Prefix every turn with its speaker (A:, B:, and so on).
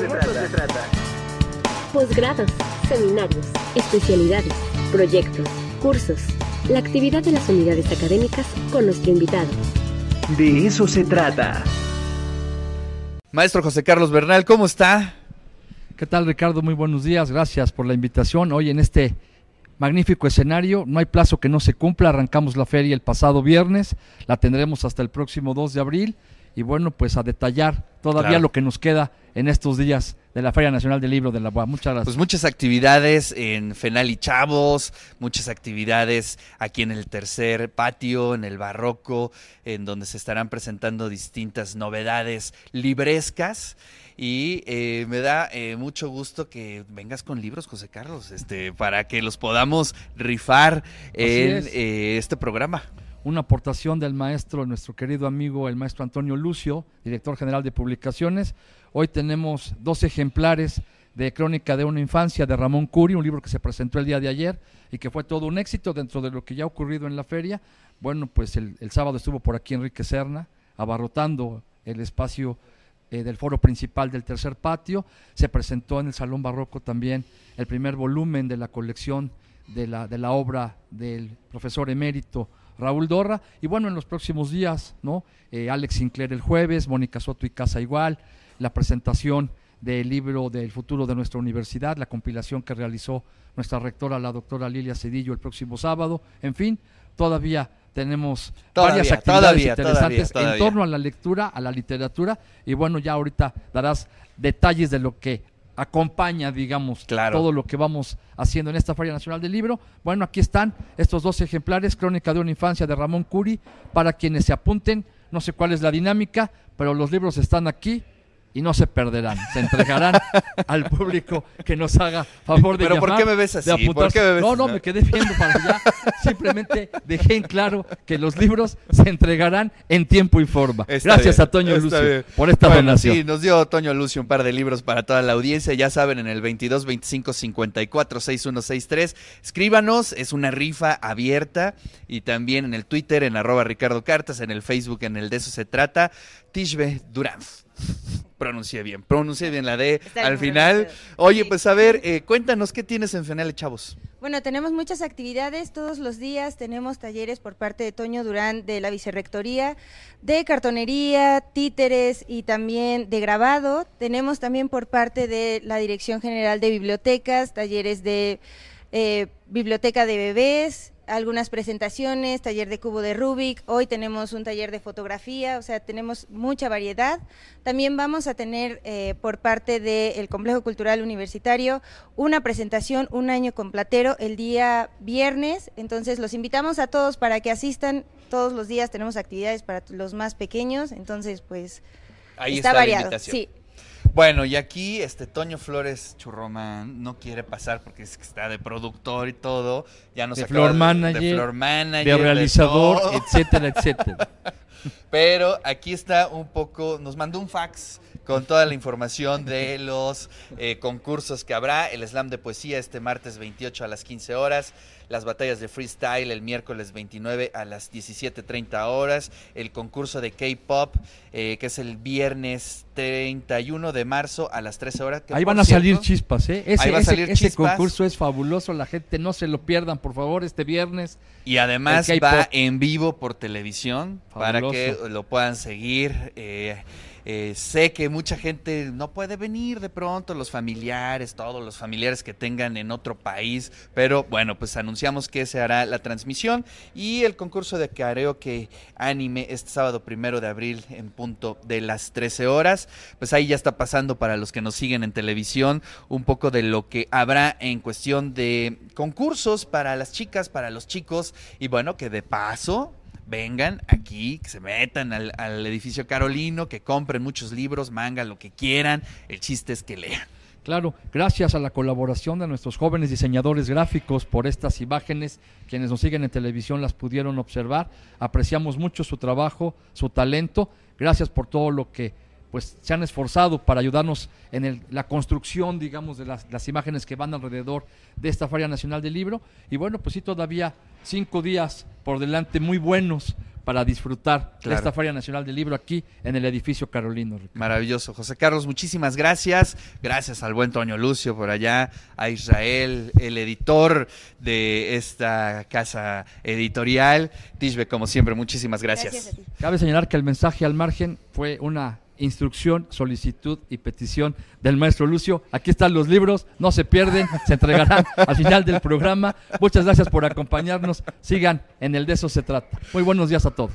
A: se trata.
B: Posgrados, seminarios, especialidades, proyectos, cursos. La actividad de las unidades académicas con nuestro invitado.
A: De eso se trata.
C: Maestro José Carlos Bernal, ¿cómo está?
D: ¿Qué tal Ricardo? Muy buenos días, gracias por la invitación. Hoy en este magnífico escenario, no hay plazo que no se cumpla, arrancamos la feria el pasado viernes, la tendremos hasta el próximo 2 de abril y bueno, pues a detallar todavía
C: Claro.
D: lo que nos queda en estos días de la Feria Nacional del Libro de la UAM. Muchas gracias.
C: Pues muchas actividades en Fenal y Chavos, muchas actividades aquí en el tercer patio, en el barroco, en donde se estarán presentando distintas novedades librescas. Y eh, me da eh, mucho gusto que vengas con libros, José Carlos, este, para que los podamos rifar en
D: es.
C: eh, este programa.
D: Una aportación del maestro, nuestro querido amigo, el maestro Antonio Lucio, director general de publicaciones. Hoy tenemos dos ejemplares de Crónica de una infancia de Ramón Curi, un libro que se presentó el día de ayer y que fue todo un éxito dentro de lo que ya ha ocurrido en la feria. Bueno, pues el, sábado estuvo por aquí Enrique Serna, abarrotando el espacio eh, del foro principal del tercer patio. Se presentó en el Salón Barroco también el primer volumen de la colección de la, de la obra del profesor emérito Raúl Dorra. Y bueno, en los próximos días, ¿no? Eh, Alex Sinclair el jueves, Mónica Soto y Casa Igual, la presentación del libro del futuro de nuestra universidad, la compilación que realizó nuestra rectora, la doctora Lilia Cedillo, el próximo sábado. En fin, todavía tenemos
C: Todavía,
D: varias actividades
C: todavía,
D: interesantes
C: todavía,
D: en torno a la lectura, a la literatura. Y bueno, ya ahorita darás detalles de lo que acompaña, digamos,
C: Claro.
D: todo lo que vamos haciendo en esta Feria Nacional del Libro. Bueno, aquí están estos dos ejemplares, Crónica de una infancia de Ramón Curi, para quienes se apunten, no sé cuál es la dinámica, pero los libros están aquí y no se perderán, se entregarán al público que nos haga favor de
C: Pero ¿por
D: llamar,
C: qué me ves así? ¿Por qué me ves
D: No, no, me quedé viendo para allá, simplemente dejé en claro que los libros se entregarán en tiempo y forma.
C: Está
D: Gracias
C: bien,
D: a Toño Lucio
C: bien.
D: por esta
C: Bueno,
D: donación.
C: Sí, nos dio Toño Lucio un par de libros para toda la audiencia. Ya saben, en el 22 25 54 6163. Escríbanos, es una rifa abierta. Y también en el Twitter, en arroba Ricardo Cartas, en el Facebook, en el de eso se trata. Tishbe Durán. Pronuncié bien, pronuncié bien la D
E: Está
C: al final. Oye, pues a ver, eh, cuéntanos qué tienes en Fenale Chavos.
E: Bueno, tenemos muchas actividades todos los días. Tenemos talleres por parte de Toño Durán de la Vicerrectoría, de cartonería, títeres y también de grabado. Tenemos también por parte de la Dirección General de Bibliotecas, talleres de eh, biblioteca de bebés, algunas presentaciones, taller de cubo de Rubik. Hoy tenemos un taller de fotografía, o sea, tenemos mucha variedad. También vamos a tener eh, por parte del Complejo Cultural Universitario una presentación, un año con Platero, el día viernes. Entonces, los invitamos a todos para que asistan. Todos los días tenemos actividades para los más pequeños. Entonces, pues,
C: Ahí
E: está,
C: está, la
E: variado.
C: invitación.
E: Sí.
C: Bueno, y aquí este Toño Flores Churromán no quiere pasar porque es que está de productor y todo. Ya nos
D: de
C: acaba
D: floor manager,
C: de, floor manager,
D: de realizador, etcétera, etcétera.
C: Pero aquí está un poco, nos mandó un fax con toda la información de los eh, concursos que habrá. El slam de poesía este martes 28 a las 15 horas. Las batallas de freestyle el miércoles 29 a las 17.30 horas. El concurso de K-pop, eh, que es el viernes 31 de marzo a las 13 horas. que
D: Ahí van a salir chispas, ¿eh? Ese,
C: Ahí va a
D: ese-
C: salir
D: ese
C: chispas.
D: concurso es fabuloso, la gente no se lo pierdan, por favor, este viernes.
C: Y además va en vivo por televisión para. Que lo puedan seguir. eh, eh, sé que mucha gente no puede venir de pronto, los familiares, todos los familiares que tengan en otro país, pero bueno, pues anunciamos que se hará la transmisión y el concurso de karaoke anime este sábado primero de abril en punto de las 13 horas. Pues ahí ya está pasando para los que nos siguen en televisión un poco de lo que habrá en cuestión de concursos para las chicas, para los chicos y bueno, que de paso vengan aquí, que se metan al, edificio Carolino, que compren muchos libros, manga, lo que quieran. El chiste es que lean.
D: Claro, gracias a la colaboración de nuestros jóvenes diseñadores gráficos por estas imágenes, quienes nos siguen en televisión las pudieron observar. Apreciamos mucho su trabajo, su talento. Gracias por todo lo que pues se han esforzado para ayudarnos en el- la construcción, digamos, de las, las imágenes que van alrededor de esta Feria Nacional del Libro. Y bueno, pues sí, todavía cinco días por delante muy buenos para disfrutar de esta Feria Nacional del Libro aquí en el edificio Carolino. Ricardo.
C: Maravilloso, José Carlos, muchísimas gracias. Gracias al buen Toño Lucio por allá, a Israel, el editor de esta casa editorial. Tishbe, como siempre, muchísimas gracias.
E: Gracias a ti.
D: Cabe señalar que el mensaje al margen fue una instrucción, solicitud y petición del maestro Lucio. Aquí están los libros, no se pierden, se entregarán al final del programa. Muchas gracias por acompañarnos. Sigan en el de eso se trata. Muy buenos días a todos.